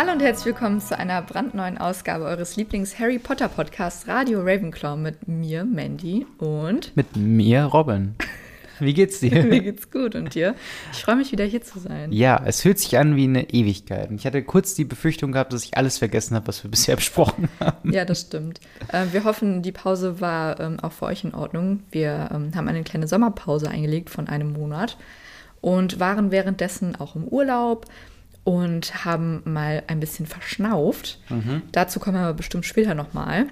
Hallo und herzlich willkommen zu einer brandneuen Ausgabe eures Lieblings-Harry Potter Podcasts Radio Ravenclaw mit mir, Mandy und mit mir, Robin. Wie geht's dir? Mir geht's gut und dir? Ich freue mich wieder hier zu sein. Ja, es fühlt sich an wie eine Ewigkeit. Ich hatte kurz die Befürchtung gehabt, dass ich alles vergessen habe, was wir bisher besprochen haben. Ja, das stimmt. Äh, wir hoffen, die Pause war ähm, auch für euch in Ordnung. Wir ähm, haben eine kleine Sommerpause eingelegt von einem Monat und waren währenddessen auch im Urlaub und haben mal ein bisschen verschnauft. Mhm. Dazu kommen wir aber bestimmt später nochmal.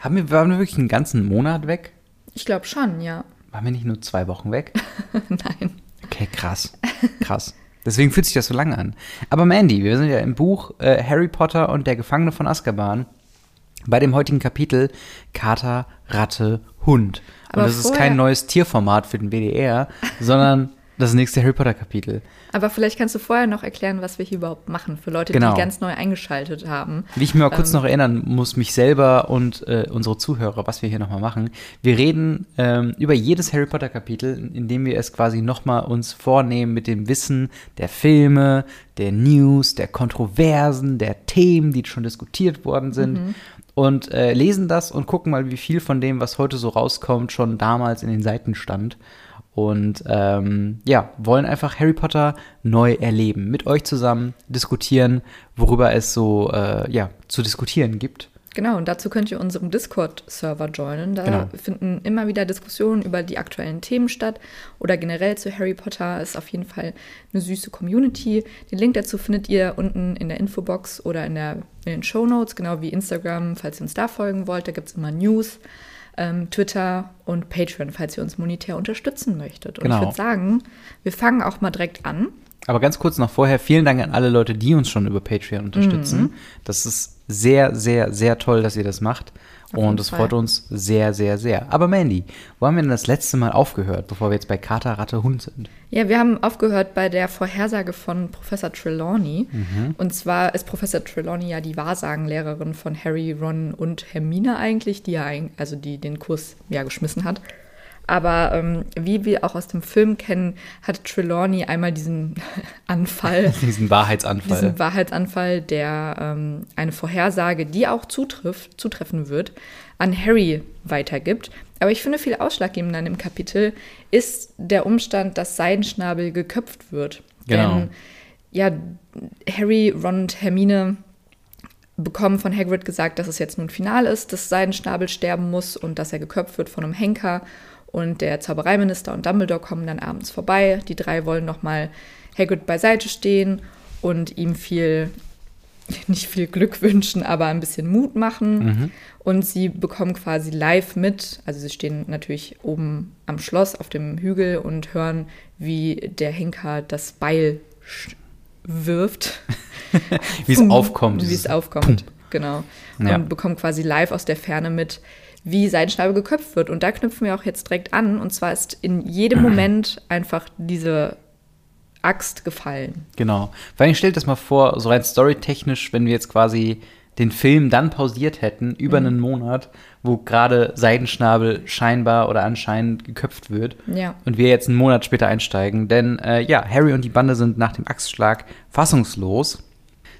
Haben wir, waren wir wirklich einen ganzen Monat weg? Ich glaube schon, ja. Waren wir nicht nur zwei Wochen weg? Nein. Okay, krass. Krass. Deswegen fühlt sich das so lange an. Aber Mandy, wir sind ja im Buch äh, Harry Potter und der Gefangene von Azkaban bei dem heutigen Kapitel Kater, Ratte, Hund. Aber und das ist kein neues Tierformat für den WDR, sondern das nächste Harry Potter Kapitel. Aber vielleicht kannst du vorher noch erklären, was wir hier überhaupt machen, für Leute, genau. die ganz neu eingeschaltet haben. Wie ich mir mal ähm, kurz noch erinnern muss, mich selber und äh, unsere Zuhörer, was wir hier nochmal machen. Wir reden ähm, über jedes Harry Potter Kapitel, indem wir es quasi nochmal uns vornehmen mit dem Wissen der Filme, der News, der Kontroversen, der Themen, die schon diskutiert worden sind. Mhm. Und äh, lesen das und gucken mal, wie viel von dem, was heute so rauskommt, schon damals in den Seiten stand und ähm, ja, wollen einfach Harry Potter neu erleben, mit euch zusammen diskutieren, worüber es so äh, ja, zu diskutieren gibt. Genau, und dazu könnt ihr unserem Discord-Server joinen. Da genau. finden immer wieder Diskussionen über die aktuellen Themen statt oder generell zu Harry Potter ist auf jeden Fall eine süße Community. Den Link dazu findet ihr unten in der Infobox oder in, der, in den Show Notes, genau wie Instagram, falls ihr uns da folgen wollt. Da gibt es immer News ähm, Twitter und Patreon, falls ihr uns monetär unterstützen möchtet. Und genau. ich würde sagen, wir fangen auch mal direkt an. Aber ganz kurz noch vorher, vielen Dank an alle Leute, die uns schon über Patreon unterstützen. Mhm. Das ist sehr, sehr, sehr toll, dass ihr das macht. Und es freut uns sehr, sehr, sehr. Aber Mandy, wo haben wir denn das letzte Mal aufgehört, bevor wir jetzt bei Kater, Ratte, Hund sind? Ja, wir haben aufgehört bei der Vorhersage von Professor Trelawney. Mhm. Und zwar ist Professor Trelawney ja die Wahrsagenlehrerin von Harry, Ron und Hermine eigentlich, die ja, also die den Kurs ja geschmissen hat. Aber ähm, wie wir auch aus dem Film kennen, hat Trelawney einmal diesen Anfall. diesen Wahrheitsanfall. Diesen Wahrheitsanfall, der ähm, eine Vorhersage, die auch zutrifft, zutreffen wird, an Harry weitergibt. Aber ich finde, viel ausschlaggebender in dem Kapitel ist der Umstand, dass Seidenschnabel geköpft wird. Genau. Denn ja, Harry, Ron und Hermine bekommen von Hagrid gesagt, dass es jetzt nun final ist, dass Seidenschnabel sterben muss und dass er geköpft wird von einem Henker. Und der Zaubereiminister und Dumbledore kommen dann abends vorbei. Die drei wollen nochmal Hagrid beiseite stehen und ihm viel, nicht viel Glück wünschen, aber ein bisschen Mut machen. Mhm. Und sie bekommen quasi live mit, also sie stehen natürlich oben am Schloss auf dem Hügel und hören, wie der Henker das Beil wirft. wie es aufkommt. Wie es aufkommt, Pum. genau. Und ja. bekommen quasi live aus der Ferne mit, wie Seidenschnabel geköpft wird. Und da knüpfen wir auch jetzt direkt an. Und zwar ist in jedem Moment einfach diese Axt gefallen. Genau. Vor allem stellt das mal vor, so rein storytechnisch, wenn wir jetzt quasi den Film dann pausiert hätten, über mhm. einen Monat, wo gerade Seidenschnabel scheinbar oder anscheinend geköpft wird. Ja. Und wir jetzt einen Monat später einsteigen. Denn äh, ja, Harry und die Bande sind nach dem Axtschlag fassungslos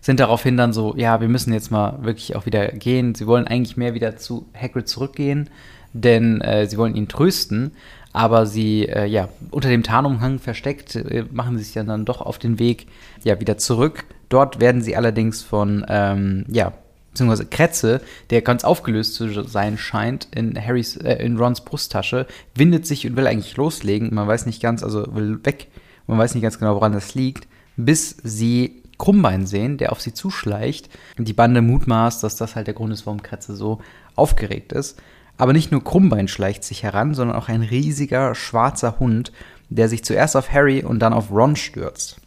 sind daraufhin dann so, ja, wir müssen jetzt mal wirklich auch wieder gehen. Sie wollen eigentlich mehr wieder zu Hagrid zurückgehen, denn äh, sie wollen ihn trösten. Aber sie, äh, ja, unter dem Tarnumhang versteckt, äh, machen sie sich dann, dann doch auf den Weg, ja, wieder zurück. Dort werden sie allerdings von, ähm, ja, beziehungsweise Kretze, der ganz aufgelöst zu sein scheint, in Harrys, äh, in Rons Brusttasche, windet sich und will eigentlich loslegen. Man weiß nicht ganz, also will weg. Man weiß nicht ganz genau, woran das liegt, bis sie Krummbein sehen, der auf sie zuschleicht. Die Bande mutmaßt, dass das halt der Grund ist, warum Kretze so aufgeregt ist. Aber nicht nur Krummbein schleicht sich heran, sondern auch ein riesiger schwarzer Hund, der sich zuerst auf Harry und dann auf Ron stürzt.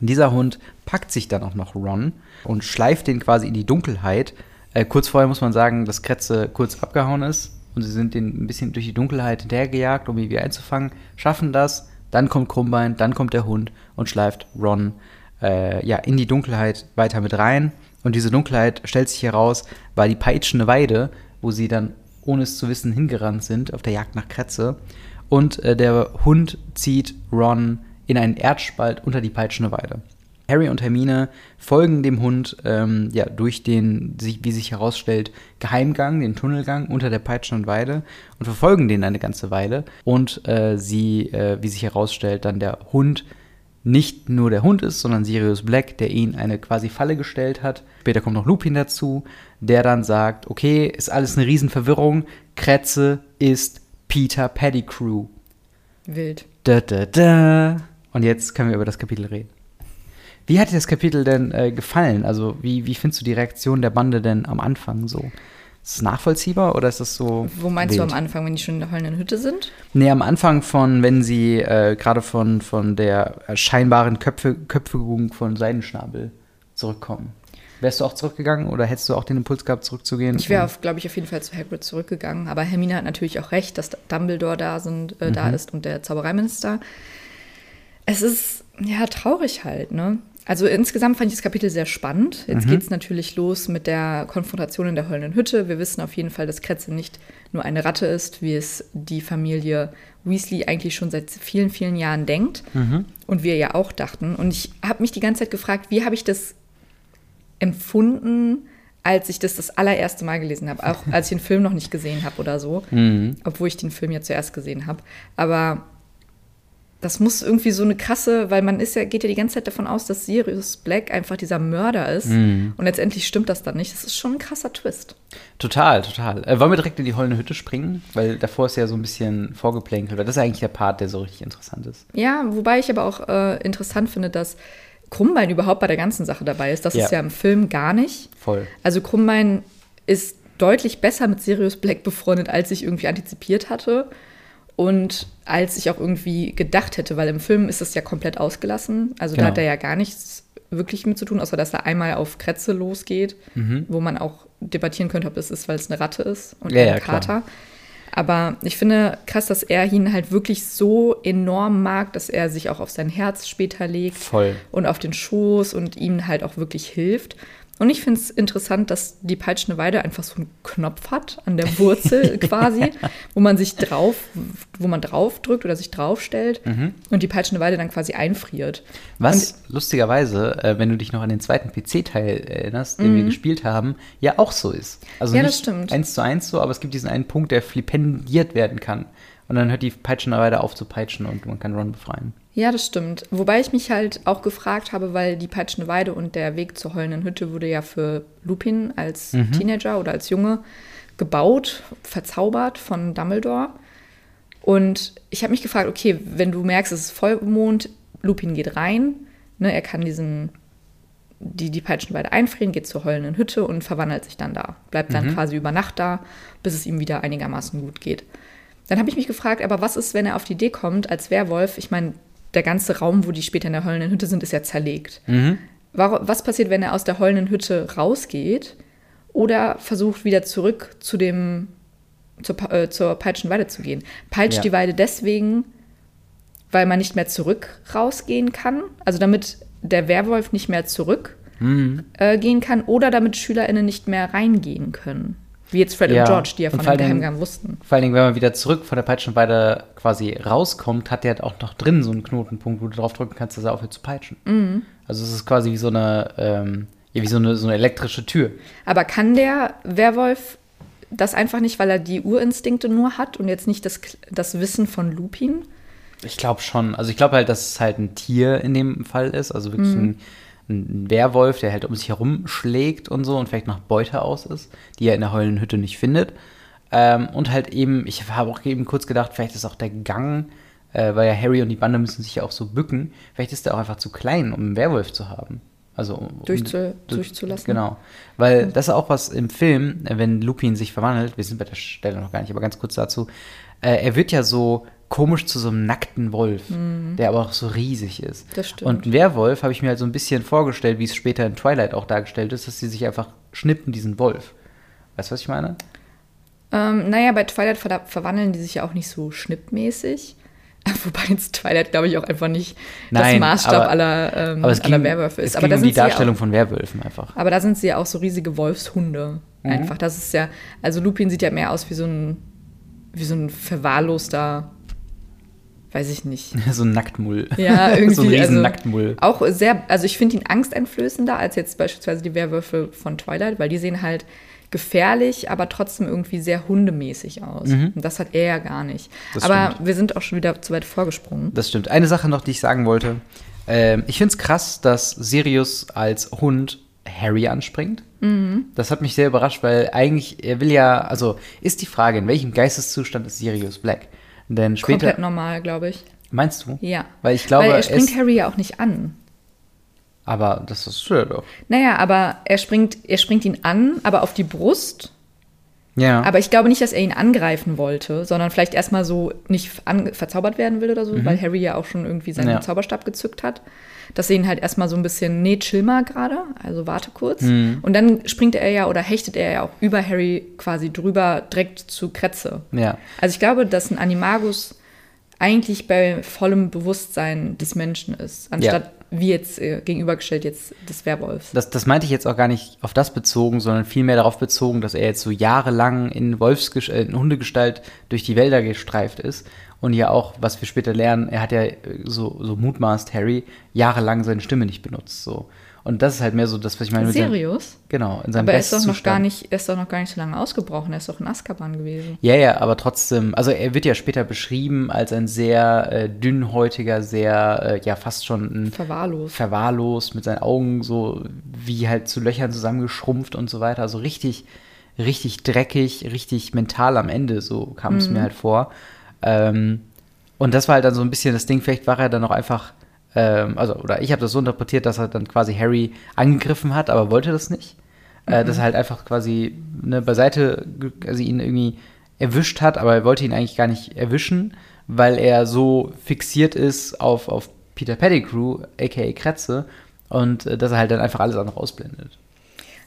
Dieser Hund packt sich dann auch noch Ron und schleift den quasi in die Dunkelheit. Äh, kurz vorher muss man sagen, dass Kretze kurz abgehauen ist und sie sind den ein bisschen durch die Dunkelheit hinterhergejagt, um ihn wieder einzufangen, schaffen das. Dann kommt Krummbein, dann kommt der Hund und schleift Ron äh, ja, in die Dunkelheit weiter mit rein. Und diese Dunkelheit stellt sich heraus, war die peitschende Weide, wo sie dann, ohne es zu wissen, hingerannt sind auf der Jagd nach Kretze. Und äh, der Hund zieht Ron in einen Erdspalt unter die peitschende Weide. Harry und Hermine folgen dem Hund ähm, ja, durch den, wie sich herausstellt, Geheimgang, den Tunnelgang unter der Peitschen und Weide und verfolgen den eine ganze Weile. Und äh, sie, äh, wie sich herausstellt, dann der Hund nicht nur der Hund ist, sondern Sirius Black, der ihn eine quasi Falle gestellt hat. Später kommt noch Lupin dazu, der dann sagt, okay, ist alles eine Riesenverwirrung, Kretze ist Peter Pettigrew. Wild. Da, da, da. Und jetzt können wir über das Kapitel reden. Wie hat dir das Kapitel denn äh, gefallen? Also, wie, wie findest du die Reaktion der Bande denn am Anfang so? Ist es nachvollziehbar oder ist das so. Wo meinst wild? du am Anfang, wenn die schon in der heulenden Hütte sind? Nee, am Anfang von, wenn sie äh, gerade von, von der scheinbaren Köpfe, Köpfigung von Seidenschnabel zurückkommen. Wärst du auch zurückgegangen oder hättest du auch den Impuls gehabt, zurückzugehen? Ich wäre, glaube ich, auf jeden Fall zu Hagrid zurückgegangen. Aber Hermine hat natürlich auch recht, dass Dumbledore da, sind, äh, mhm. da ist und der Zaubereiminister. Es ist ja traurig halt, ne? Also insgesamt fand ich das Kapitel sehr spannend. Jetzt mhm. geht es natürlich los mit der Konfrontation in der heulenden Hütte. Wir wissen auf jeden Fall, dass Kretze nicht nur eine Ratte ist, wie es die Familie Weasley eigentlich schon seit vielen, vielen Jahren denkt. Mhm. Und wir ja auch dachten. Und ich habe mich die ganze Zeit gefragt, wie habe ich das empfunden, als ich das das allererste Mal gelesen habe. Auch als ich den Film noch nicht gesehen habe oder so. Mhm. Obwohl ich den Film ja zuerst gesehen habe. Aber das muss irgendwie so eine krasse, weil man ist ja, geht ja die ganze Zeit davon aus, dass Sirius Black einfach dieser Mörder ist. Mm. Und letztendlich stimmt das dann nicht. Das ist schon ein krasser Twist. Total, total. Äh, wollen wir direkt in die heulende Hütte springen? Weil davor ist ja so ein bisschen vorgeplänkelt. Das ist eigentlich der Part, der so richtig interessant ist. Ja, wobei ich aber auch äh, interessant finde, dass Krummbein überhaupt bei der ganzen Sache dabei ist. Das ja. ist ja im Film gar nicht. Voll. Also Krummbein ist deutlich besser mit Sirius Black befreundet, als ich irgendwie antizipiert hatte und als ich auch irgendwie gedacht hätte, weil im Film ist es ja komplett ausgelassen. Also genau. da hat er ja gar nichts wirklich mit zu tun, außer dass er einmal auf Kretze losgeht, mhm. wo man auch debattieren könnte, ob es ist, weil es eine Ratte ist und ja, ein Kater. Ja, Aber ich finde krass, dass er ihn halt wirklich so enorm mag, dass er sich auch auf sein Herz später legt Voll. und auf den Schoß und ihm halt auch wirklich hilft. Und ich finde es interessant, dass die peitschende Weide einfach so einen Knopf hat an der Wurzel quasi, wo man sich drauf, wo man drauf drückt oder sich draufstellt mhm. und die peitschende Weide dann quasi einfriert. Was und, lustigerweise, äh, wenn du dich noch an den zweiten PC-Teil erinnerst, den wir mhm. gespielt haben, ja auch so ist. Also ja, nicht das stimmt. eins zu eins so, aber es gibt diesen einen Punkt, der flipendiert werden kann. Und dann hört die peitschende Weide auf zu peitschen und man kann Ron befreien. Ja, das stimmt. Wobei ich mich halt auch gefragt habe, weil die Peitschende Weide und der Weg zur heulenden Hütte wurde ja für Lupin als mhm. Teenager oder als Junge gebaut, verzaubert von Dumbledore. Und ich habe mich gefragt, okay, wenn du merkst, es ist Vollmond, Lupin geht rein, ne, er kann diesen, die, die Peitschenweide einfrieren, geht zur heulenden Hütte und verwandelt sich dann da. Bleibt dann mhm. quasi über Nacht da, bis es ihm wieder einigermaßen gut geht. Dann habe ich mich gefragt, aber was ist, wenn er auf die Idee kommt, als Werwolf, ich meine, der ganze Raum, wo die später in der heulenden Hütte sind, ist ja zerlegt. Mhm. Was passiert, wenn er aus der heulenden Hütte rausgeht oder versucht wieder zurück zu dem zur, äh, zur Peitschenweide zu gehen? Peitscht ja. die Weide deswegen, weil man nicht mehr zurück rausgehen kann? Also damit der Werwolf nicht mehr zurück mhm. äh, gehen kann oder damit SchülerInnen nicht mehr reingehen können? Wie jetzt Fred ja. und George, die ja von dem Geheimgang wussten. Vor allen Dingen, wenn man wieder zurück von der Peitschenweide quasi rauskommt, hat der halt auch noch drin so einen Knotenpunkt, wo du drauf drücken kannst, dass er aufhört zu peitschen. Mhm. Also es ist quasi wie so eine, ähm, ja, wie so eine, so eine elektrische Tür. Aber kann der Werwolf das einfach nicht, weil er die Urinstinkte nur hat und jetzt nicht das, das Wissen von Lupin? Ich glaube schon. Also ich glaube halt, dass es halt ein Tier in dem Fall ist, also wirklich mhm. ein ein Werwolf, der halt um sich herum schlägt und so und vielleicht nach Beute aus ist, die er in der heulenden Hütte nicht findet. Ähm, und halt eben, ich habe auch eben kurz gedacht, vielleicht ist auch der Gang, äh, weil ja Harry und die Bande müssen sich ja auch so bücken, vielleicht ist der auch einfach zu klein, um einen Werwolf zu haben. Also um, Durchzu, durchzulassen. Genau. Weil das ist auch was im Film, wenn Lupin sich verwandelt, wir sind bei der Stelle noch gar nicht, aber ganz kurz dazu, äh, er wird ja so komisch zu so einem nackten Wolf, mhm. der aber auch so riesig ist. Das stimmt. Und ein Werwolf habe ich mir halt so ein bisschen vorgestellt, wie es später in Twilight auch dargestellt ist, dass sie sich einfach schnippen, diesen Wolf. Weißt du, was ich meine? Ähm, naja, bei Twilight ver verwandeln die sich ja auch nicht so schnippmäßig. Wobei jetzt Twilight, glaube ich, auch einfach nicht Nein, das Maßstab aber, aller, ähm, aber aller Werwölfe ist. Es aber da um die Darstellung auch, von Werwölfen einfach. Aber da sind sie ja auch so riesige Wolfshunde. Mhm. Einfach. Das ist ja, also Lupin sieht ja mehr aus wie so ein, wie so ein verwahrloster weiß ich nicht. so ein Nacktmull. Ja, irgendwie. so ein riesen also, Nacktmull. Auch sehr, also ich finde ihn angsteinflößender als jetzt beispielsweise die Werwölfe von Twilight, weil die sehen halt gefährlich, aber trotzdem irgendwie sehr hundemäßig aus. Und das hat er ja gar nicht. Mhm. Das aber stimmt. wir sind auch schon wieder zu weit vorgesprungen. Das stimmt. Eine Sache noch, die ich sagen wollte. Ähm, ich finde es krass, dass Sirius als Hund Harry anspringt. Mhm. Das hat mich sehr überrascht, weil eigentlich, er will ja, also ist die Frage, in welchem Geisteszustand ist Sirius Black? Denn später, Komplett normal, glaube ich. meinst du? Ja. Weil ich glaube, Weil er springt ist, Harry ja auch nicht an. aber das ist schön doch. Naja, aber er springt, er springt ihn an, aber auf die Brust. Ja. Aber ich glaube nicht, dass er ihn angreifen wollte, sondern vielleicht erstmal so nicht an, verzaubert werden will oder so, weil Harry ja auch schon irgendwie seinen Mhm. Ja. Zauberstab gezückt hat. Dass er ihn halt erstmal so ein bisschen, nee, chill mal gerade, also warte kurz. Mhm. Und dann springt er ja oder hechtet er ja auch über Harry quasi drüber direkt zu Kretze. ja. Also ich glaube, dass ein Animagus eigentlich bei vollem Bewusstsein des Menschen ist, anstatt wie jetzt äh, gegenübergestellt jetzt des Werwolfs. Das, das meinte ich jetzt auch gar nicht auf das bezogen, sondern vielmehr darauf bezogen, dass er jetzt so jahrelang in, Wolfsges äh, in Hundegestalt durch die Wälder gestreift ist. Und ja auch, was wir später lernen, er hat ja äh, so, so mutmaßt Harry jahrelang seine Stimme nicht benutzt. So. Und das ist halt mehr so das, was ich meine. seinem- Seriös? Genau, in seinem Aber er ist doch noch gar nicht, er ist doch noch gar nicht so lange ausgebrochen. Er ist doch in Azkaban gewesen. Ja, ja, aber trotzdem, also er wird ja später beschrieben als ein sehr äh, dünnhäutiger, sehr, äh, ja, fast schon ein Verwahrlost. verwahrlost, mit seinen Augen so wie halt zu Löchern zusammengeschrumpft und so weiter. Also richtig, richtig dreckig, richtig mental am Ende, so kam es mir halt vor. Ähm, und das war halt dann so ein bisschen das Ding, vielleicht war er dann auch einfach, ähm, also, oder ich habe das so interpretiert, dass er dann quasi Harry angegriffen hat, aber wollte das nicht. Äh, dass er halt einfach quasi ne, beiseite, also ihn irgendwie erwischt hat, aber er wollte ihn eigentlich gar nicht erwischen, weil er so fixiert ist auf, auf Peter Pettigrew, aka Kretze, und äh, dass er halt dann einfach alles andere ausblendet.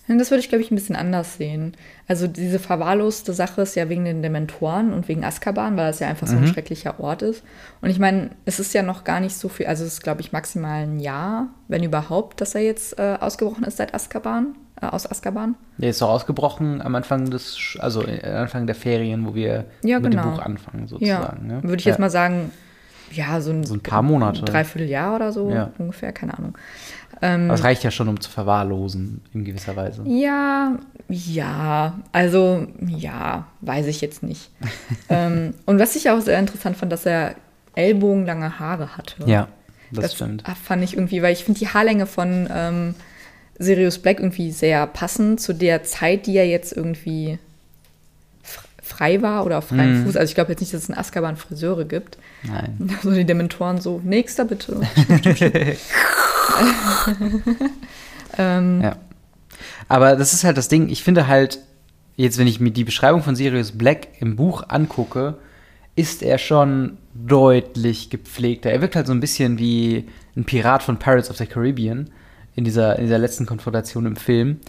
Ja, Das würde ich, glaube ich, ein bisschen anders sehen. Also diese verwahrloste Sache ist ja wegen den Dementoren und wegen Azkaban, weil das ja einfach so ein schrecklicher Ort ist. Und ich meine, es ist ja noch gar nicht so viel, also es ist, glaube ich, maximal ein Jahr, wenn überhaupt, dass er jetzt äh, ausgebrochen ist seit Azkaban, äh, aus Azkaban. Der ist doch ausgebrochen am Anfang des, also äh, Anfang der Ferien, wo wir Ja, mit genau. dem Buch anfangen, Ja, sozusagen. ne? würde ich jetzt ja. mal sagen, ja, so ein, So ein paar Monate. Dreivierteljahr oder so Ja. ungefähr, keine Ahnung. Aber es reicht ja schon, um zu verwahrlosen, in gewisser Weise. Ja, ja, also ja, weiß ich jetzt nicht. ähm, und was ich auch sehr interessant fand, dass er ellbogenlange Haare hatte. Ja, das, stimmt. fand ich irgendwie, weil ich finde die Haarlänge von ähm, Sirius Black irgendwie sehr passend zu der Zeit, die er jetzt irgendwie frei war oder auf freiem Mhm. Fuß. Also ich glaube jetzt nicht, dass es in Azkaban Friseure gibt. Nein. So die Dementoren so, nächster bitte. ähm, Ja. Aber das ist halt das Ding, ich finde halt, jetzt wenn ich mir die Beschreibung von Sirius Black im Buch angucke, ist er schon deutlich gepflegter. Er wirkt halt so ein bisschen wie ein Pirat von Pirates of the Caribbean in dieser, in dieser letzten Konfrontation im Film.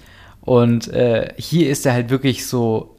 Und äh, hier ist er halt wirklich so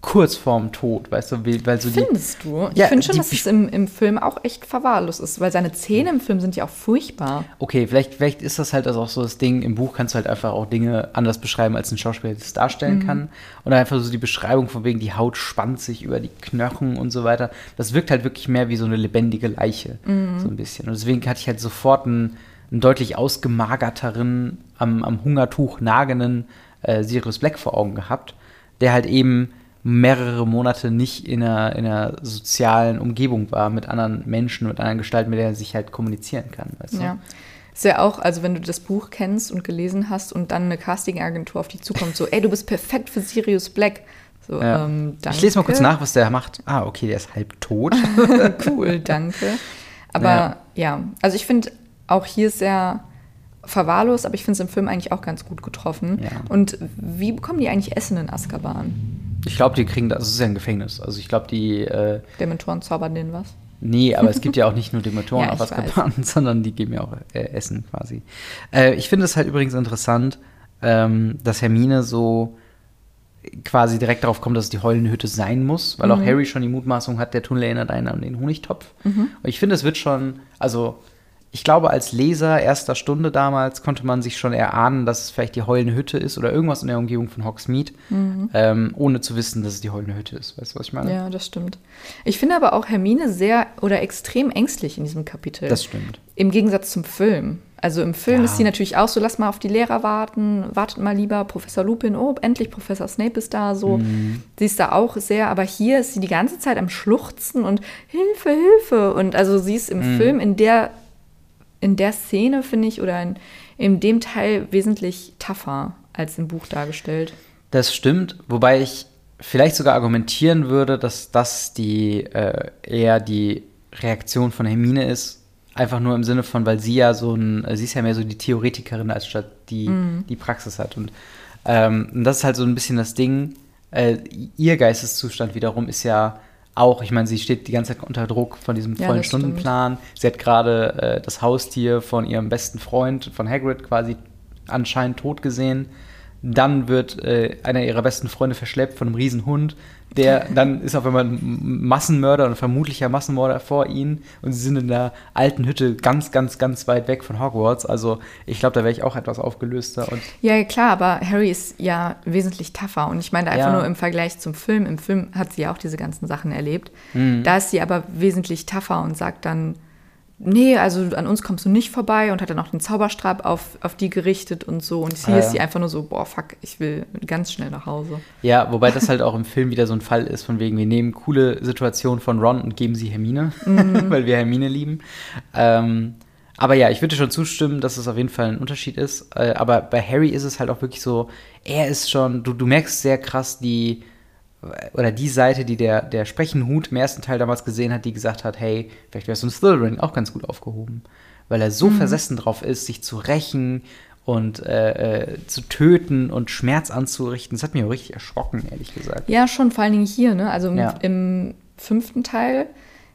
kurz vorm Tod, weißt du, weil so die. Findest du? Ich Ja, finde schon, die- dass es im, im Film auch echt verwahrlost ist, weil seine Zähne im Film sind ja auch furchtbar. Okay, vielleicht, vielleicht ist das halt also auch so das Ding, im Buch kannst du halt einfach auch Dinge anders beschreiben, als ein Schauspieler das darstellen kann. Und einfach so die Beschreibung von wegen, die Haut spannt sich über die Knochen und so weiter. Das wirkt halt wirklich mehr wie so eine lebendige Leiche, so ein bisschen. Und deswegen hatte ich halt sofort einen, einen deutlich ausgemagerteren, am, am Hungertuch nagenden äh, Sirius Black vor Augen gehabt, der halt eben mehrere Monate nicht in einer, in einer sozialen Umgebung war, mit anderen Menschen, mit anderen Gestalten, mit denen er sich halt kommunizieren kann. Weißt du? Ja. Ist ja auch, also wenn du das Buch kennst und gelesen hast und dann eine Castingagentur auf dich zukommt, so, ey, du bist perfekt für Sirius Black. So, Ja. ähm, ich lese mal kurz nach, was der macht. Ah, okay, der ist halb tot. cool, danke. Aber Ja. ja, also ich finde, auch hier er verwahrlost, aber ich finde es im Film eigentlich auch ganz gut getroffen. Ja. Und wie bekommen die eigentlich Essen in Azkaban? Ich glaube, die kriegen das, also es ist ja ein Gefängnis. Also ich glaube, die, äh, Dementoren zaubern denen was? nee, aber es gibt ja auch nicht nur Dementoren Ja, auf Azkaban, sondern die geben ja auch äh, Essen quasi. Äh, ich finde es halt übrigens interessant, ähm, dass Hermine so quasi direkt darauf kommt, dass es die heulende Hütte sein muss, weil auch Harry schon die Mutmaßung hat, der Tunnel erinnert einen an den Honigtopf. Und ich finde, es wird schon, also ich glaube, als Leser erster Stunde damals konnte man sich schon erahnen, dass es vielleicht die heulende Hütte ist oder irgendwas in der Umgebung von Hogsmeade, Mhm. ähm, ohne zu wissen, dass es die heulende Hütte ist. Weißt du, was ich meine? Ja, das stimmt. Ich finde aber auch Hermine sehr oder extrem ängstlich in diesem Kapitel. Das stimmt. Im Gegensatz zum Film. Also im Film Ja. ist sie natürlich auch so, lass mal auf die Lehrer warten, wartet mal lieber, Professor Lupin, oh, endlich Professor Snape ist da, so. Mhm. Sie ist da auch sehr, aber hier ist sie die ganze Zeit am Schluchzen und Hilfe, Hilfe. Und also sie ist im Mhm. Film in der, in der Szene, finde ich, oder in, in dem Teil wesentlich tougher als im Buch dargestellt. Das stimmt, wobei ich vielleicht sogar argumentieren würde, dass das die äh, eher die Reaktion von Hermine ist. Einfach nur im Sinne von, weil sie ja so ein, sie ist ja mehr so die Theoretikerin, als statt die, die Praxis hat. Und, ähm, und das ist halt so ein bisschen das Ding. Äh, ihr Geisteszustand wiederum ist ja auch, ich meine, sie steht die ganze Zeit unter Druck von diesem Ja, vollen stimmt. Stundenplan. Sie hat gerade äh, das Haustier von ihrem besten Freund, von Hagrid, quasi anscheinend tot gesehen. Dann wird äh, einer ihrer besten Freunde verschleppt von einem Riesenhund. Der dann ist auf einmal ein Massenmörder und vermutlicher Massenmörder vor ihnen. Und sie sind in der alten Hütte ganz, ganz, ganz weit weg von Hogwarts. Also ich glaube, da wäre ich auch etwas aufgelöster. Und Ja, klar, aber Harry ist ja wesentlich tougher. Und ich meine einfach Ja. nur im Vergleich zum Film. Im Film hat sie ja auch diese ganzen Sachen erlebt. Mhm. Da ist sie aber wesentlich tougher und sagt dann, nee, also an uns kommst du nicht vorbei und hat dann auch den Zauberstab auf, auf die gerichtet und so. Und hier Ah, ist ja. sie einfach nur so, boah, fuck, ich will ganz schnell nach Hause. ja, wobei das halt auch im Film wieder so ein Fall ist, von wegen, wir nehmen coole Situationen von Ron und geben sie Hermine, weil wir Hermine lieben. Ähm, aber ja, ich würde schon zustimmen, dass es auf jeden Fall ein Unterschied ist. Äh, aber bei Harry ist es halt auch wirklich so, er ist schon, du, du merkst sehr krass die, oder die Seite, die der, der Sprechenhut im ersten Teil damals gesehen hat, die gesagt hat, hey, vielleicht wärst du in Slytherin auch ganz gut aufgehoben. Weil er so versessen drauf ist, sich zu rächen und äh, äh, zu töten und Schmerz anzurichten. Das hat mich auch richtig erschrocken, ehrlich gesagt. Ja, schon, vor allen Dingen hier, ne? Also im, Ja. im fünften Teil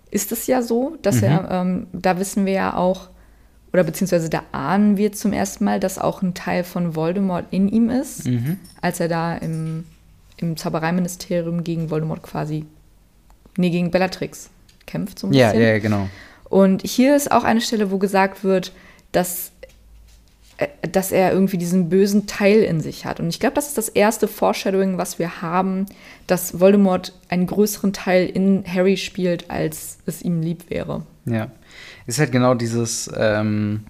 ist es ja so, dass Mhm. er, ähm, da wissen wir ja auch, oder beziehungsweise da ahnen wir zum ersten Mal, dass auch ein Teil von Voldemort in ihm ist, Mhm. als er da im, im Zaubereiministerium gegen Voldemort quasi, nee, gegen Bellatrix kämpft so ein Ja, bisschen. ja, ja, genau. Und hier ist auch eine Stelle, wo gesagt wird, dass, äh, dass er irgendwie diesen bösen Teil in sich hat. Und ich glaube, das ist das erste Foreshadowing, was wir haben, dass Voldemort einen größeren Teil in Harry spielt, als es ihm lieb wäre. Ja. Ist halt genau dieses, ähm,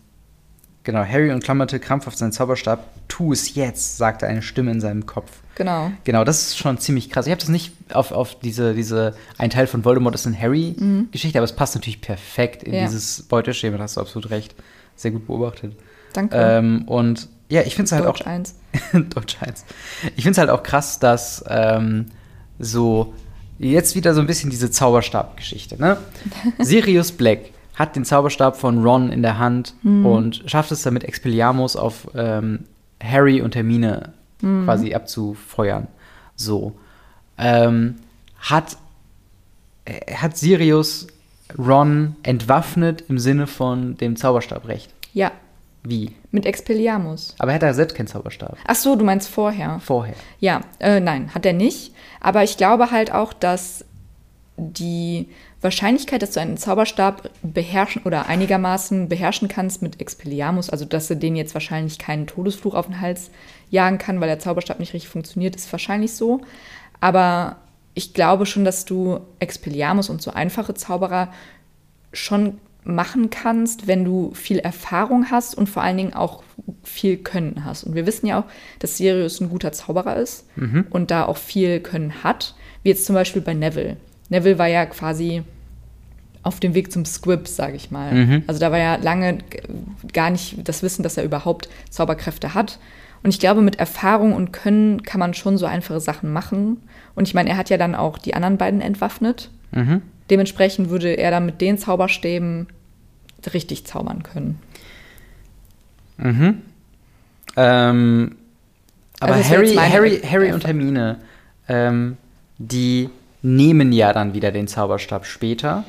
genau, Harry umklammerte krampfhaft seinen Zauberstab. Tu es jetzt, sagte eine Stimme in seinem Kopf. Genau. Genau, das ist schon ziemlich krass. Ich habe das nicht auf, auf diese, diese, ein Teil von Voldemort ist in Harry-Geschichte, aber es passt natürlich perfekt in Mhm. Ja. dieses Beuteschema, da hast du absolut recht. Sehr gut beobachtet. Danke. Ähm, und ja, ich finde es halt Deutsch auch. 1. Deutsch 1. Ich finde es halt auch krass, dass ähm, so jetzt wieder so ein bisschen diese Zauberstab-Geschichte, ne? Sirius Black hat den Zauberstab von Ron in der Hand und schafft es damit, Expelliarmus auf ähm, Harry und Hermine quasi abzufeuern. So. Ähm, hat, äh, hat Sirius Ron entwaffnet im Sinne von dem Zauberstabrecht? Ja, Wie? mit Expelliarmus. Aber er hat ja selbst keinen Zauberstab. Ach so, du meinst vorher. Vorher. Ja, äh, nein, hat er nicht. Aber ich glaube halt auch, dass die Wahrscheinlichkeit, dass du einen Zauberstab beherrschen oder einigermaßen beherrschen kannst mit Expelliarmus, also dass du den jetzt wahrscheinlich keinen Todesfluch auf den Hals jagen kann, weil der Zauberstab nicht richtig funktioniert, ist wahrscheinlich so. Aber ich glaube schon, dass du Expelliarmus und so einfache Zauberer schon machen kannst, wenn du viel Erfahrung hast und vor allen Dingen auch viel Können hast. Und wir wissen ja auch, dass Sirius ein guter Zauberer ist und da auch viel Können hat, wie jetzt zum Beispiel bei Neville. Neville war ja quasi auf dem Weg zum Squib, sage ich mal. Also da war ja lange gar nicht das Wissen, dass er überhaupt Zauberkräfte hat. Und ich glaube, mit Erfahrung und Können kann man schon so einfache Sachen machen. Und ich meine, er hat ja dann auch die anderen beiden entwaffnet. Mhm. Dementsprechend würde er dann mit den Zauberstäben richtig zaubern können. Mhm. Ähm, aber Also Harry, Harry, Harry und Hermine, ähm, die nehmen ja dann wieder den Zauberstab später.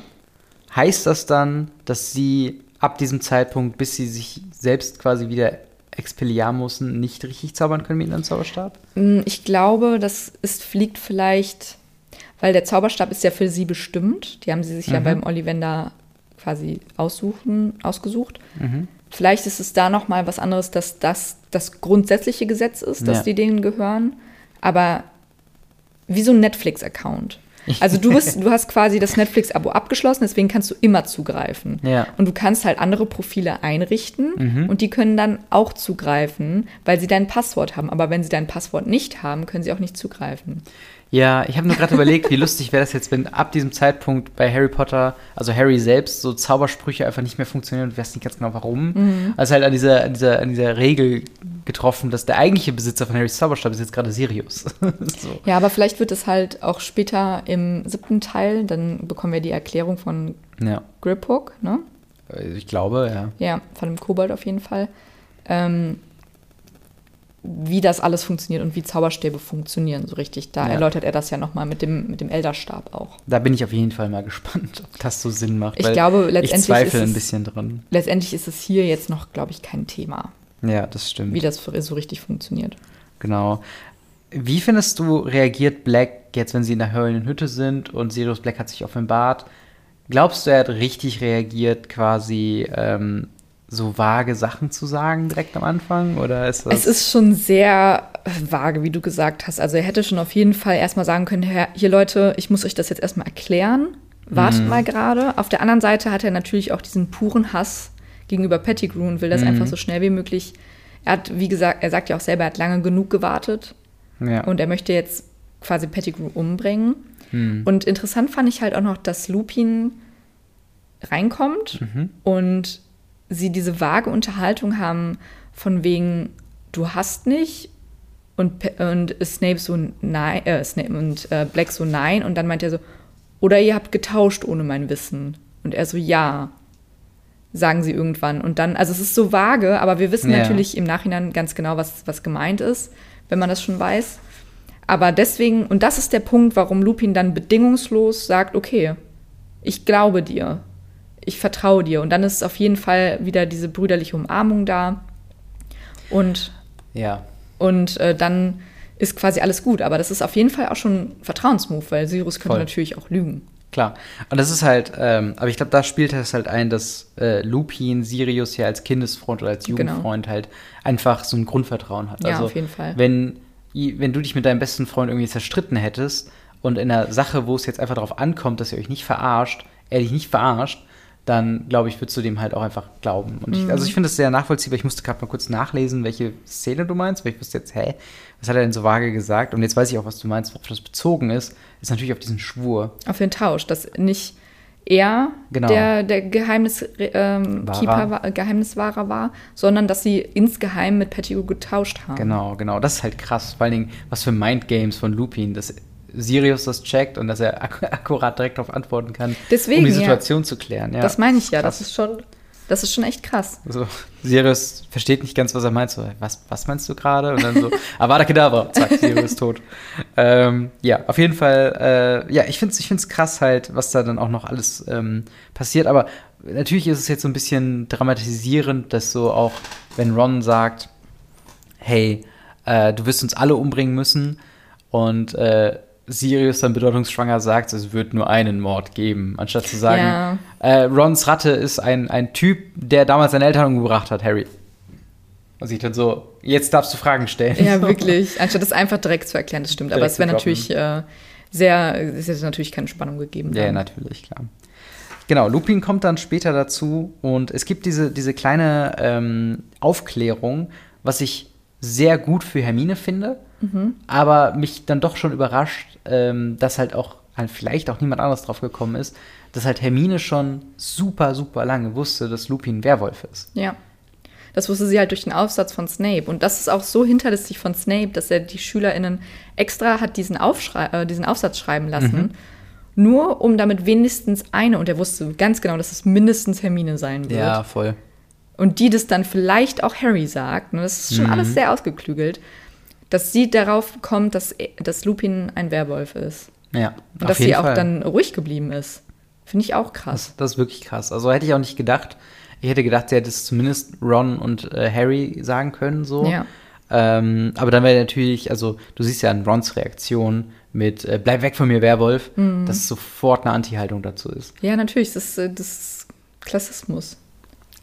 Heißt das dann, dass sie ab diesem Zeitpunkt, bis sie sich selbst quasi wieder Expelliarmussen, nicht richtig zaubern können mit ihrem Zauberstab? Mm, Ich glaube, das ist, liegt vielleicht, weil der Zauberstab ist ja für sie bestimmt. Die haben sie sich ja Mhm. beim Ollivander quasi aussuchen, ausgesucht. Vielleicht ist es da noch mal was anderes, dass das das grundsätzliche Gesetz ist, dass Ja. die denen gehören. Aber wie so ein Netflix-Account. Also du bist, du hast quasi das Netflix-Abo abgeschlossen, deswegen kannst du immer zugreifen. Ja. Und du kannst halt andere Profile einrichten Mhm. und die können dann auch zugreifen, weil sie dein Passwort haben. Aber wenn sie dein Passwort nicht haben, können sie auch nicht zugreifen. Ja, ich habe nur gerade überlegt, wie lustig wäre das jetzt, wenn ab diesem Zeitpunkt bei Harry Potter, also Harry selbst, so Zaubersprüche einfach nicht mehr funktionieren und du weißt nicht ganz genau warum. Mhm. Also halt an dieser, an, dieser, an dieser Regel getroffen, dass der eigentliche Besitzer von Harrys Zauberstab ist jetzt gerade Sirius. so. Ja, aber vielleicht wird es halt auch später im siebten Teil, dann bekommen wir die Erklärung von Ja, Griphook, ne? ich glaube, ja. Ja, von dem Kobold auf jeden Fall. Ähm, wie das alles funktioniert und wie Zauberstäbe funktionieren, so richtig. Da Ja. erläutert er das ja nochmal mit dem, mit dem Elderstab auch. Da bin ich auf jeden Fall mal gespannt, ob das so Sinn macht. Ich glaube, ich letztendlich zweifle ist ein es- bisschen dran. Letztendlich ist es hier jetzt noch, glaube ich, kein Thema, Ja, das stimmt. wie das so richtig funktioniert. Genau. Wie findest du, reagiert Black jetzt, wenn sie in der heulenden Hütte sind und Sirius Black hat sich offenbart? Glaubst du, er hat richtig reagiert, quasi ähm, so vage Sachen zu sagen direkt am Anfang? Oder ist das. Es ist schon sehr vage, wie du gesagt hast. Also er hätte schon auf jeden Fall erstmal sagen können, "Herr- hier Leute, ich muss euch das jetzt erstmal erklären. Wartet Mhm. mal gerade. Auf der anderen Seite hat er natürlich auch diesen puren Hass gegenüber Pettigrew und will das Mhm. einfach so schnell wie möglich. Er hat, wie gesagt, er sagt ja auch selber, er hat lange genug gewartet ja. und er möchte jetzt quasi Pettigrew umbringen. Hm. Und interessant fand ich halt auch noch, dass Lupin reinkommt Mhm. und sie diese vage Unterhaltung haben von wegen, du hast nicht und, und Snape so nein, äh, Snape und äh, Black so nein und dann meint er so, oder ihr habt getauscht ohne mein Wissen. Und er so, ja, sagen sie irgendwann. Und dann, also es ist so vage, aber wir wissen Ja. natürlich im Nachhinein ganz genau, was, was gemeint ist, wenn man das schon weiß. Aber deswegen, und das ist der Punkt, warum Lupin dann bedingungslos sagt, okay, ich glaube dir, ich vertraue dir. Und dann ist auf jeden Fall wieder diese brüderliche Umarmung da. Und, ja. und äh, dann ist quasi alles gut. Aber das ist auf jeden Fall auch schon ein Vertrauensmove, weil Sirius könnte Voll. natürlich auch lügen. Klar. Und das ist halt, ähm, aber ich glaube, da spielt es halt ein, dass äh, Lupin Sirius hier als Kindesfreund oder als Genau. Jugendfreund halt einfach so ein Grundvertrauen hat. Ja, also, auf jeden Fall. Wenn, wenn du dich mit deinem besten Freund irgendwie zerstritten hättest und in einer Sache, wo es jetzt einfach darauf ankommt, dass ihr euch nicht verarscht, er dich nicht verarscht, dann glaube ich, würdest du dem halt auch einfach glauben. Und ich, also ich finde es sehr nachvollziehbar. Ich musste gerade mal kurz nachlesen, welche Szene du meinst, weil ich wusste jetzt, hä, was hat er denn so vage gesagt? Und jetzt weiß ich auch, was du meinst, worauf das bezogen ist, ist natürlich auf diesen Schwur. Auf den Tausch, dass nicht er Genau. der, der Geheimnis, ähm, war, Geheimniswahrer war, sondern dass sie insgeheim mit Pettigrew getauscht haben. Genau, genau. Das ist halt krass. Vor allen Dingen, was für Mindgames von Lupin, dass Sirius das checkt und dass er ak akkurat direkt darauf antworten kann, Deswegen, um die ja. Situation zu klären. Ja, das meine ich ja, krass. das ist schon, das ist schon echt krass. Also, Sirius versteht nicht ganz, was er meint. So, was, was meinst du gerade? Und dann so, Avada Kedavra, zack, Sirius tot. Ähm, ja, auf jeden Fall, äh, ja, ich finde es ich find's krass halt, was da dann auch noch alles ähm, passiert. Aber natürlich ist es jetzt so ein bisschen dramatisierend, dass so auch, wenn Ron sagt, hey, äh, du wirst uns alle umbringen müssen und äh, Sirius dann bedeutungsschwanger sagt, es wird nur einen Mord geben, anstatt zu sagen, Ja. äh, Rons Ratte ist ein, ein Typ, der damals seine Eltern umgebracht hat, Harry. Und sich dann so, jetzt darfst du Fragen stellen. Ja, wirklich. Anstatt das einfach direkt zu erklären, das stimmt. Aber Direkt es wäre natürlich äh, sehr, es hätte natürlich keine Spannung gegeben. Ja, ja, dann. natürlich, klar. Genau, Lupin kommt dann später dazu und es gibt diese, diese kleine ähm, Aufklärung, was ich sehr gut für Hermine finde, aber mich dann doch schon überrascht, ähm, dass halt auch halt vielleicht auch niemand anderes drauf gekommen ist, dass halt Hermine schon super, super lange wusste, dass Lupin ein Werwolf ist. Ja. Das wusste sie halt durch den Aufsatz von Snape. Und das ist auch so hinterlistig von Snape, dass er die SchülerInnen extra hat diesen, Aufschrei äh, diesen Aufsatz schreiben lassen. Nur um damit wenigstens eine, und er wusste ganz genau, dass es mindestens Hermine sein wird. voll. Und die das dann vielleicht auch Harry sagt. Und das ist schon Mhm. alles sehr ausgeklügelt. Dass sie darauf kommt, dass, dass Lupin ein Werwolf ist. Ja, Und dass sie auch Fall. dann ruhig geblieben ist. Finde ich auch krass. Das, das ist wirklich krass. Also hätte ich auch nicht gedacht. Ich hätte gedacht, sie hätte es zumindest Ron und äh, Harry sagen können, so. Ja. Ähm, aber dann wäre natürlich, also du siehst ja an Rons Reaktion mit äh, Bleib weg von mir, Werwolf, Mhm. dass sofort eine Anti-Haltung dazu ist. Ja, natürlich. Das, äh, das Klassismus.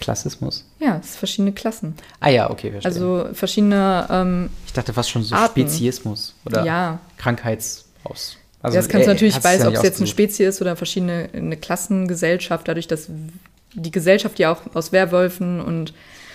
Klassismus? Ja, es sind verschiedene Klassen. Ah ja, okay, verstehe. Also verschiedene, ähm, ich dachte fast schon so Arten. Speziesmus oder ja. Krankheitsaus. Also, das kannst du er- natürlich, hat's weiß, ja ob es jetzt eine. Spezies ist oder verschiedene, eine Klassengesellschaft, dadurch, dass die Gesellschaft ja auch aus Werwölfen und,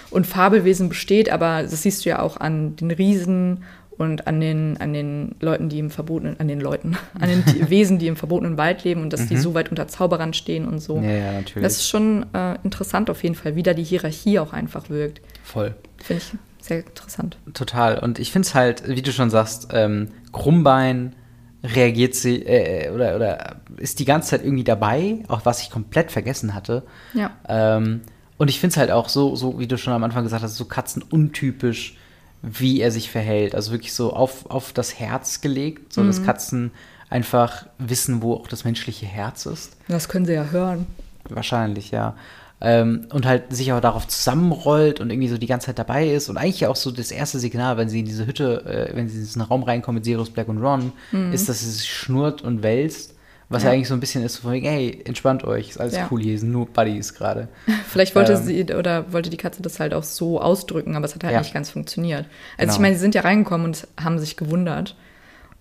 und Fabelwesen besteht, aber das siehst du ja auch an den Riesen und an den, an den Leuten, die im verbotenen, an den Leuten, an den Wesen, die im verbotenen Wald leben und dass die so weit unter Zauberern stehen und so. Mhm. Ja, ja, natürlich. Das ist schon äh, interessant auf jeden Fall, wie da die Hierarchie auch einfach wirkt. Voll. Finde ich sehr interessant. Total. Und ich finde es halt, wie du schon sagst, ähm, Krummbein reagiert sie äh, oder, oder ist die ganze Zeit irgendwie dabei, auch was ich komplett vergessen hatte. Ja. Ähm, und ich finde es halt auch so, so, wie du schon am Anfang gesagt hast, so katzenuntypisch, wie er sich verhält. Also wirklich so auf, auf das Herz gelegt, so Mhm. dass Katzen einfach wissen, wo auch das menschliche Herz ist. Das können sie ja hören. Wahrscheinlich, ja. Ähm, und halt sich auch darauf zusammenrollt und irgendwie so die ganze Zeit dabei ist. Und eigentlich auch so das erste Signal, wenn sie in diese Hütte, äh, wenn sie in diesen Raum reinkommen mit Sirius Black und Ron, ist, dass sie sich schnurrt und wälzt. Was ja. Ja. eigentlich so ein bisschen ist, so von wegen, hey, entspannt euch, ist alles Ja. cool, hier sind nur Buddies gerade. Vielleicht wollte Ähm. sie oder wollte die Katze das halt auch so ausdrücken, aber es hat halt Ja. nicht ganz funktioniert. Also Genau. ich meine, sie sind ja reingekommen und haben sich gewundert.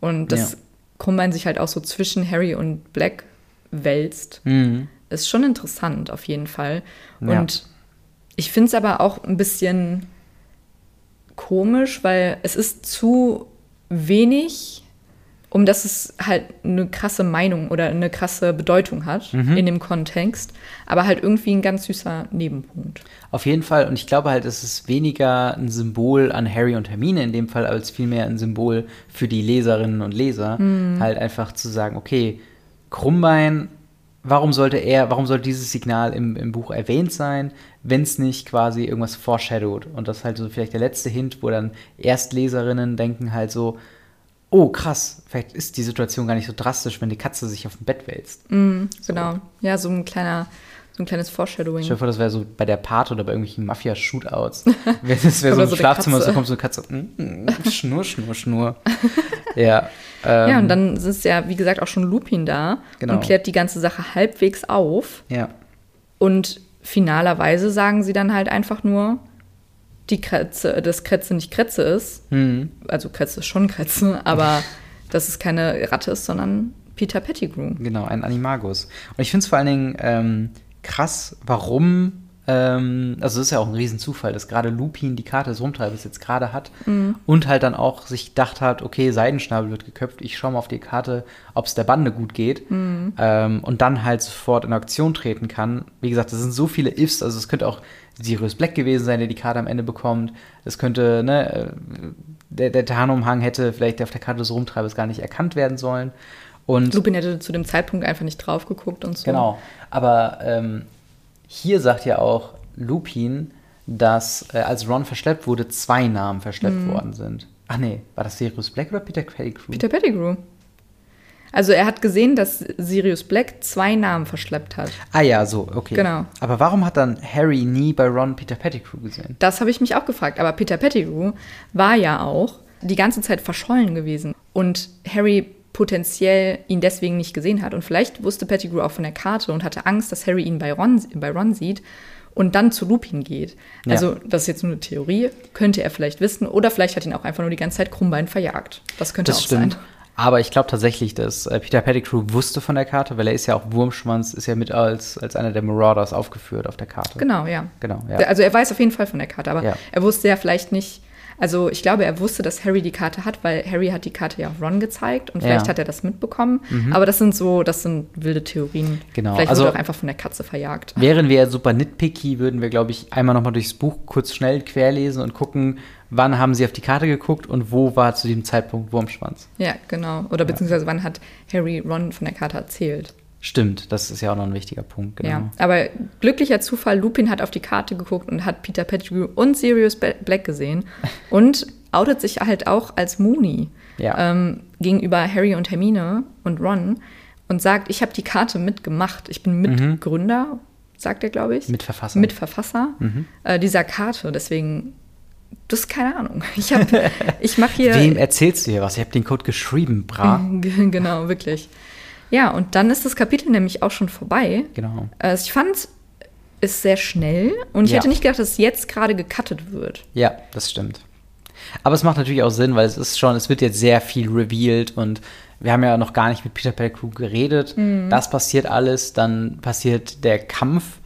Und dass Ja. Krummbein sich halt auch so zwischen Harry und Black wälzt, Mhm. ist schon interessant auf jeden Fall. Und ich finde es aber auch ein bisschen komisch, weil es ist zu wenig, um dass es halt eine krasse Meinung oder eine krasse Bedeutung hat Mhm. in dem Kontext, aber halt irgendwie ein ganz süßer Nebenpunkt. Auf jeden Fall, und ich glaube halt, es ist weniger ein Symbol an Harry und Hermine in dem Fall, als vielmehr ein Symbol für die Leserinnen und Leser. Halt einfach zu sagen, okay, Krummbein, warum sollte er, warum sollte dieses Signal im, im Buch erwähnt sein, wenn es nicht quasi irgendwas foreshadowed? Und das ist halt so vielleicht der letzte Hint, wo dann Erstleserinnen denken halt so, oh krass, vielleicht ist die Situation gar nicht so drastisch, wenn die Katze sich auf dem Bett wälzt. Genau. Ja, so ein kleiner, so ein kleines Foreshadowing. Stell dir vor, das wäre so bei der Part oder bei irgendwelchen Mafia-Shootouts. Das wäre so ein so Schlafzimmer, so kommt so eine Katze. mm, mm, Schnur, Schnur, Schnur. ja. Ähm, Ja, und dann ist ja, wie gesagt, auch schon Lupin da Genau. und klärt die ganze Sache halbwegs auf. Ja. Und finalerweise sagen sie dann halt einfach nur, die Kretze, dass Kretze nicht Kretze ist. Mhm. Also Kretze ist schon Kretze, aber dass es keine Ratte ist, sondern Peter Pettigrew. Genau, ein Animagus. Und ich finde es vor allen Dingen ähm, krass, warum, ähm, also es ist ja auch ein Riesenzufall, dass gerade Lupin die Karte des Rumtreibers jetzt gerade hat und halt dann auch sich gedacht hat, okay, Seidenschnabel wird geköpft, ich schaue mal auf die Karte, ob es der Bande gut geht ähm, und dann halt sofort in Aktion treten kann. Wie gesagt, das sind so viele Ifs, also es könnte auch Sirius Black gewesen sein, der die Karte am Ende bekommt. Es könnte, ne, äh, der, der Tarnumhang hätte vielleicht auf der Karte des Rumtreibers gar nicht erkannt werden sollen. Und Lupin hätte zu dem Zeitpunkt einfach nicht drauf geguckt und so. Genau. Aber ähm, hier sagt ja auch Lupin, dass äh, als Ron verschleppt wurde, zwei Namen verschleppt worden sind. Ach nee, war das Sirius Black oder Peter Pettigrew? Peter Pettigrew. Also er hat gesehen, dass Sirius Black zwei Namen verschleppt hat. Ah ja, so, okay. Genau. Aber warum hat dann Harry nie bei Ron Peter Pettigrew gesehen? Das habe ich mich auch gefragt. Aber Peter Pettigrew war ja auch die ganze Zeit verschollen gewesen. Und Harry potenziell ihn deswegen nicht gesehen hat. Und vielleicht wusste Pettigrew auch von der Karte und hatte Angst, dass Harry ihn bei Ron, bei Ron sieht und dann zu Lupin geht. Ja. Also, das ist jetzt nur eine Theorie. Könnte er vielleicht wissen. Oder vielleicht hat ihn auch einfach nur die ganze Zeit Krummbein verjagt. Das könnte Das auch stimmt. sein. Aber ich glaube tatsächlich, dass äh, Peter Pettigrew wusste von der Karte, weil er ist ja auch Wurmschwanz, ist ja mit als, als einer der Marauders aufgeführt auf der Karte. Genau, ja. Genau, ja. Also er weiß auf jeden Fall von der Karte, aber Ja. er wusste ja vielleicht nicht, also ich glaube, er wusste, dass Harry die Karte hat, weil Harry hat die Karte ja auch Ron gezeigt und vielleicht Ja. Mhm. hat er das mitbekommen. Aber das sind so, das sind wilde Theorien. Genau, Vielleicht also- wurde er auch einfach von der Katze verjagt. Wären wir super nitpicky, würden wir, glaube ich, einmal nochmal durchs Buch kurz schnell querlesen und gucken, wann haben sie auf die Karte geguckt und wo war zu diesem Zeitpunkt Wurmschwanz. Ja, genau. Oder beziehungsweise wann hat Harry Ron von der Karte erzählt? Stimmt, das ist ja auch noch ein wichtiger Punkt, genau. Ja. Aber glücklicher Zufall, Lupin hat auf die Karte geguckt und hat Peter Pettigrew und Sirius Black gesehen und outet sich halt auch als Mooney. Ja. ähm, gegenüber Harry und Hermine und Ron und sagt, ich habe die Karte mitgemacht. Ich bin Mitgründer, sagt er, glaube ich. Mitverfasser. Mitverfasser äh, dieser Karte. Deswegen, das ist keine Ahnung. Ich, hab- ich mache hier. Wem erzählst du hier was? Ich habe den Code geschrieben, bra. Genau, wirklich. Ja, und dann ist das Kapitel nämlich auch schon vorbei. Genau. Äh, ich fand ist sehr schnell und ich Ja. hätte nicht gedacht, dass es jetzt gerade gecuttet wird. Ja, das stimmt. Aber es macht natürlich auch Sinn, weil es ist schon, es wird jetzt sehr viel revealed und wir haben ja noch gar nicht mit Peter Pettigrew geredet. Das passiert alles, dann passiert der Kampf,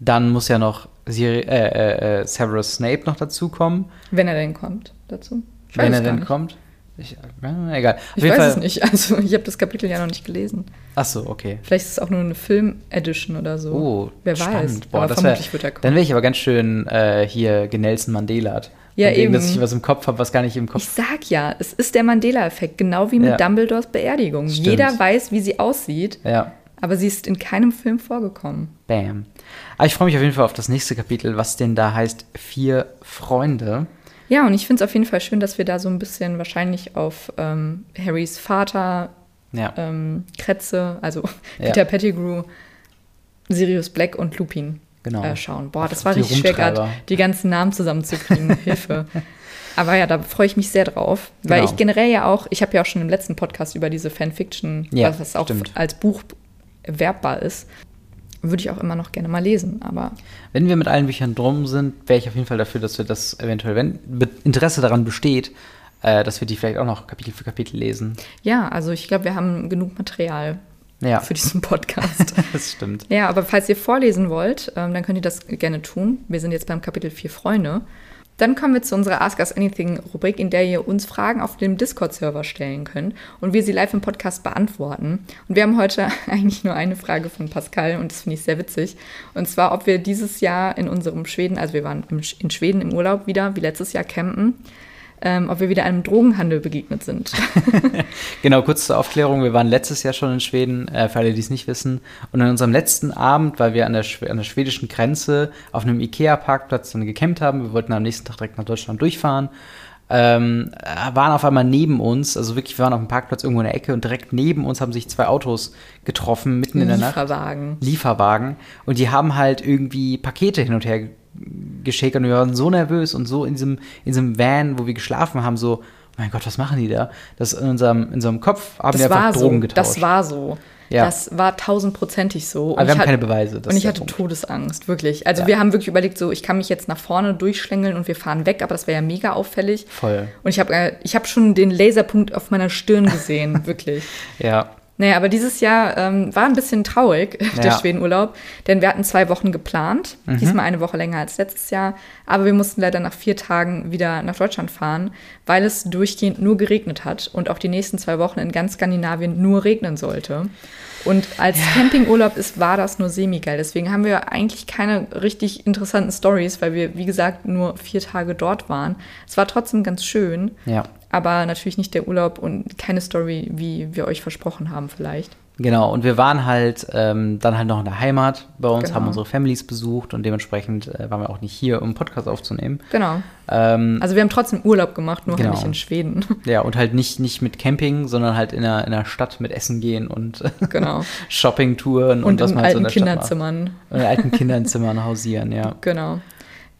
dann muss ja noch Siri äh, äh, äh, Severus Snape noch dazukommen, Wenn er denn kommt dazu. Wenn es er denn kommt. Ich, äh, egal. Auf Ich weiß Fall- es nicht. Also ich habe das Kapitel ja noch nicht gelesen. Ach so, okay. Vielleicht ist es auch nur eine Film-Edition oder so. Oh, Wer spannend. weiß. Boah, Aber das wär, vermutlich wird er kommen. Dann wäre ich aber ganz schön äh, hier genelson Mandela. Ja, Von wegen, Dass eben. ich was im Kopf habe, was gar nicht im Ich Kopf sag ja, es ist der Mandela-Effekt, genau wie mit Ja. Dumbledores Beerdigung. Stimmt. Jeder weiß, wie sie aussieht, Ja, aber sie ist in keinem Film vorgekommen. bam. Aber ich freue mich auf jeden Fall auf das nächste Kapitel, was denn da heißt Vier Freunde. Ja, und ich finde es auf jeden Fall schön, dass wir da so ein bisschen wahrscheinlich auf ähm, Harrys Vater, Ja, ähm, Kretze, also Ja. Peter Pettigrew, Sirius Black und Lupin Genau. äh, schauen. Boah, das auf war richtig schwer gerade, die ganzen Namen zusammenzukriegen. Hilfe. Aber ja, da freue ich mich sehr drauf, weil Genau. ich generell ja auch, ich habe ja auch schon im letzten Podcast über diese Fanfiction, Ja, was, was auch stimmt. als Buch erwerbbar ist, würde ich auch immer noch gerne mal lesen. Aber Wenn wir mit allen Büchern drum sind, wäre ich auf jeden Fall dafür, dass wir das eventuell, wenn Interesse daran besteht, äh, dass wir die vielleicht auch noch Kapitel für Kapitel lesen. ja, also ich glaube, wir haben genug Material Ja, für diesen Podcast. das stimmt. Ja, aber falls ihr vorlesen wollt, ähm, dann könnt ihr das gerne tun. Wir sind jetzt beim Kapitel 4 Freunde. Dann kommen wir zu unserer Ask Us Anything Rubrik, in der ihr uns Fragen auf dem Discord-Server stellen könnt und wir sie live im Podcast beantworten. Und wir haben heute eigentlich nur eine Frage von Pascal und das finde ich sehr witzig. Und zwar, ob wir dieses Jahr in unserem Schweden, also wir waren in Schweden im Urlaub wieder, wie letztes Jahr campen, ähm, ob wir wieder einem Drogenhandel begegnet sind. Genau, kurz zur Aufklärung. Wir waren letztes Jahr schon in Schweden, äh, für alle, die es nicht wissen. Und an unserem letzten Abend, weil wir an der, an der schwedischen Grenze auf einem Ikea-Parkplatz dann gecampt haben, wir wollten am nächsten Tag direkt nach Deutschland durchfahren, ähm, äh, waren auf einmal neben uns, also wirklich, wir waren auf dem Parkplatz irgendwo in der Ecke und direkt neben uns haben sich zwei Autos getroffen, mitten in der Nacht. Lieferwagen. Lieferwagen und die haben halt irgendwie Pakete hin und her g- geschickt und wir waren so nervös und so in diesem, in diesem Van, wo wir geschlafen haben, so, mein Gott, was machen die da? Das in unserem, in unserem Kopf haben Das wir einfach war so. Drogen getauscht. Das war so. Ja. Das war tausendprozentig so. Und Aber wir haben hat- keine Beweise. und ich hatte Punkt. Todesangst, wirklich. Also Ja. wir haben wirklich überlegt, so ich kann mich jetzt nach vorne durchschlängeln und wir fahren weg, aber das wäre ja mega auffällig. Voll. Und ich habe äh, ich hab schon den Laserpunkt auf meiner Stirn gesehen, wirklich. Ja. Naja, aber dieses Jahr ähm, war ein bisschen traurig, der Ja. Mhm. Schwedenurlaub, denn wir hatten zwei Wochen geplant, diesmal eine Woche länger als letztes Jahr, aber wir mussten leider nach vier Tagen wieder nach Deutschland fahren, weil es durchgehend nur geregnet hat und auch die nächsten zwei Wochen in ganz Skandinavien nur regnen sollte. Und als Campingurlaub ist, war das nur semi-geil. Deswegen haben wir eigentlich keine richtig interessanten Stories, weil wir, wie gesagt, nur vier Tage dort waren. Es war trotzdem ganz schön, Ja. Aber natürlich nicht der Urlaub und keine Story, wie wir euch versprochen haben vielleicht. Genau, und wir waren halt ähm, dann halt noch in der Heimat bei uns, Genau. haben unsere Families besucht und dementsprechend äh, waren wir auch nicht hier, um einen Podcast aufzunehmen. Genau. Ähm, Also wir haben trotzdem Urlaub gemacht, nur Genau. halt nicht in Schweden. ja, und halt nicht, nicht mit Camping, sondern halt in der, in der Stadt mit Essen gehen und Genau. Shoppingtouren und, Und was in man halt so in alten der Stadt macht. Kinderzimmern. In alten Kinderzimmern hausieren, ja. Genau.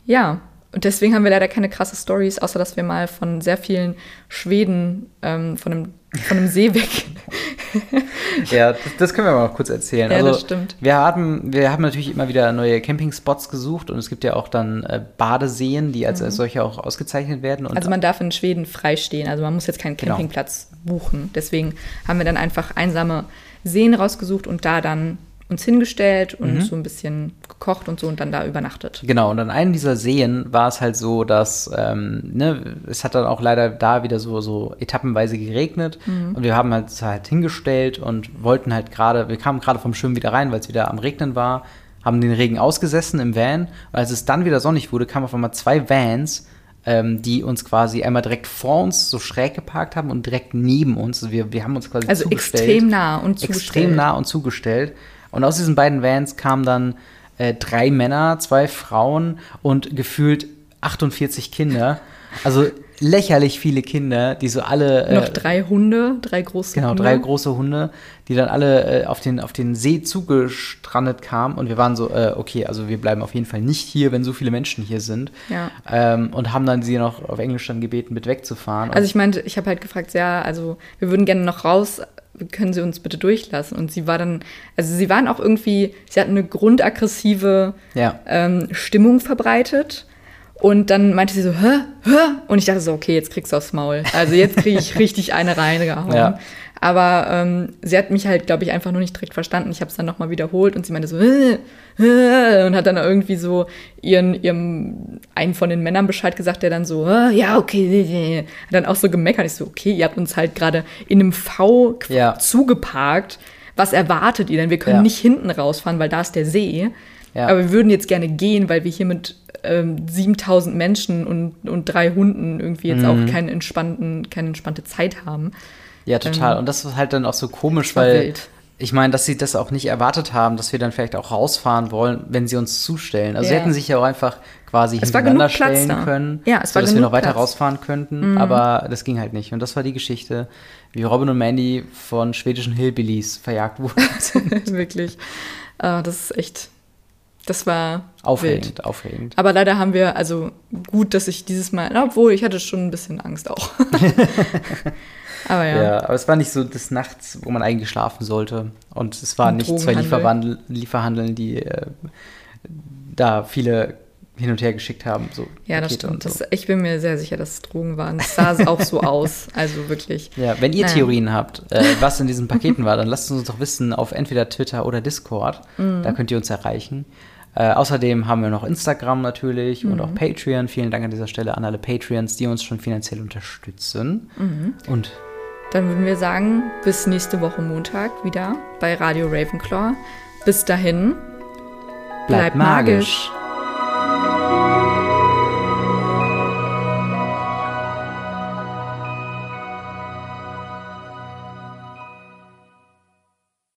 Ja. Und deswegen haben wir leider keine krasse Stories, außer dass wir mal von sehr vielen Schweden ähm, von, einem, von einem See weg. Ja, das, das können wir mal noch kurz erzählen. Ja, also, das stimmt. Wir haben, wir haben natürlich immer wieder neue Campingspots gesucht und es gibt ja auch dann äh, Badeseen, die als, als solche auch ausgezeichnet werden. Mhm. Also man darf in Schweden frei stehen, also man muss jetzt keinen Genau. Campingplatz buchen. Deswegen haben wir dann einfach einsame Seen rausgesucht und da dann uns hingestellt und Mhm. so ein bisschen gekocht und so und dann da übernachtet. Genau, und an einem dieser Seen war es halt so, dass ähm, ne, es hat dann auch leider da wieder so, so etappenweise geregnet und wir haben halt, halt hingestellt und wollten halt gerade, wir kamen gerade vom Schwimmen wieder rein, weil es wieder am Regnen war, haben den Regen ausgesessen im Van und als es dann wieder sonnig wurde, kamen auf einmal zwei Vans, ähm, die uns quasi einmal direkt vor uns so schräg geparkt haben und direkt neben uns, also wir, wir haben uns quasi Also zugestellt extrem nah und zugestellt. extrem nah und zugestellt. Und aus diesen beiden Vans kamen dann äh, drei Männer, zwei Frauen und gefühlt 48 Kinder. Also lächerlich viele Kinder, die so alle. äh, Noch drei Hunde, drei große Genau, Hunde. drei große Hunde, die dann alle äh, auf, den, auf den See zugestrandet kamen. Und wir waren so, äh, okay, also wir bleiben auf jeden Fall nicht hier, wenn so viele Menschen hier sind. Ja. Ähm, und haben dann sie noch auf Englisch dann gebeten, mit wegzufahren. Also ich meinte, ich habe halt gefragt, ja, also wir würden gerne noch raus, können Sie uns bitte durchlassen? Und sie war dann, also sie waren auch irgendwie, sie hatten eine grundaggressive Ja. ähm, Stimmung verbreitet. Und dann meinte sie so, hä, hä? Und ich dachte so, okay, jetzt kriegst du aufs Maul. Also jetzt kriege ich richtig eine reingehauen. Ja. Aber ähm, sie hat mich halt, glaube ich, einfach nur nicht direkt verstanden. Ich habe es dann nochmal wiederholt und sie meinte so, äh, äh, und hat dann irgendwie so ihren, ihrem, einen von den Männern Bescheid gesagt, der dann so, äh, ja, okay, hat dann auch so gemeckert. Ich so, okay, ihr habt uns halt gerade in einem V Ja. zugeparkt. Was erwartet ihr denn? Wir können Ja. nicht hinten rausfahren, weil da ist der See. Ja. Aber wir würden jetzt gerne gehen, weil wir hier mit ähm, 7000 Menschen und, und drei Hunden irgendwie jetzt Mhm. auch keinen entspannten, keine entspannte Zeit haben. Ja, total. Ähm, und das ist halt dann auch so komisch, weil wild. ich meine, dass sie das auch nicht erwartet haben, dass wir dann vielleicht auch rausfahren wollen, wenn sie uns zustellen. Also sie Ja. hätten sich ja auch einfach quasi Es hintereinander stellen da. können, Ja, es war sodass wir noch weiter Platz. Mhm. rausfahren könnten. Aber das ging halt nicht. Und das war die Geschichte, wie Robin und Mandy von schwedischen Hillbillies verjagt wurden. Wirklich. Äh, das ist echt. Das war aufregend, wild. aufregend. Aber leider haben wir, also gut, dass ich dieses Mal, obwohl ich hatte schon ein bisschen Angst auch. Aber ja. Ja. aber es war nicht so des Nachts, wo man eigentlich schlafen sollte. Und es waren Und nicht zwei. Lieferwandel, Lieferhandeln, die äh, da viele hin und her geschickt haben. So Ja, das Pakete und stimmt. so. Das, ich bin mir sehr sicher, dass es Drogen waren. Es sah auch so aus. Also wirklich. Ja, wenn ihr Naja. Theorien habt, äh, was in diesen Paketen war, dann lasst uns doch wissen auf entweder Twitter oder Discord. Mhm. Da könnt ihr uns erreichen. Äh, außerdem haben wir noch Instagram natürlich und Mhm. auch Patreon. Vielen Dank an dieser Stelle an alle Patreons, die uns schon finanziell unterstützen. Mhm. Und Dann würden wir sagen, bis nächste Woche Montag wieder bei Radio Ravenclaw. Bis dahin, bleibt, magisch.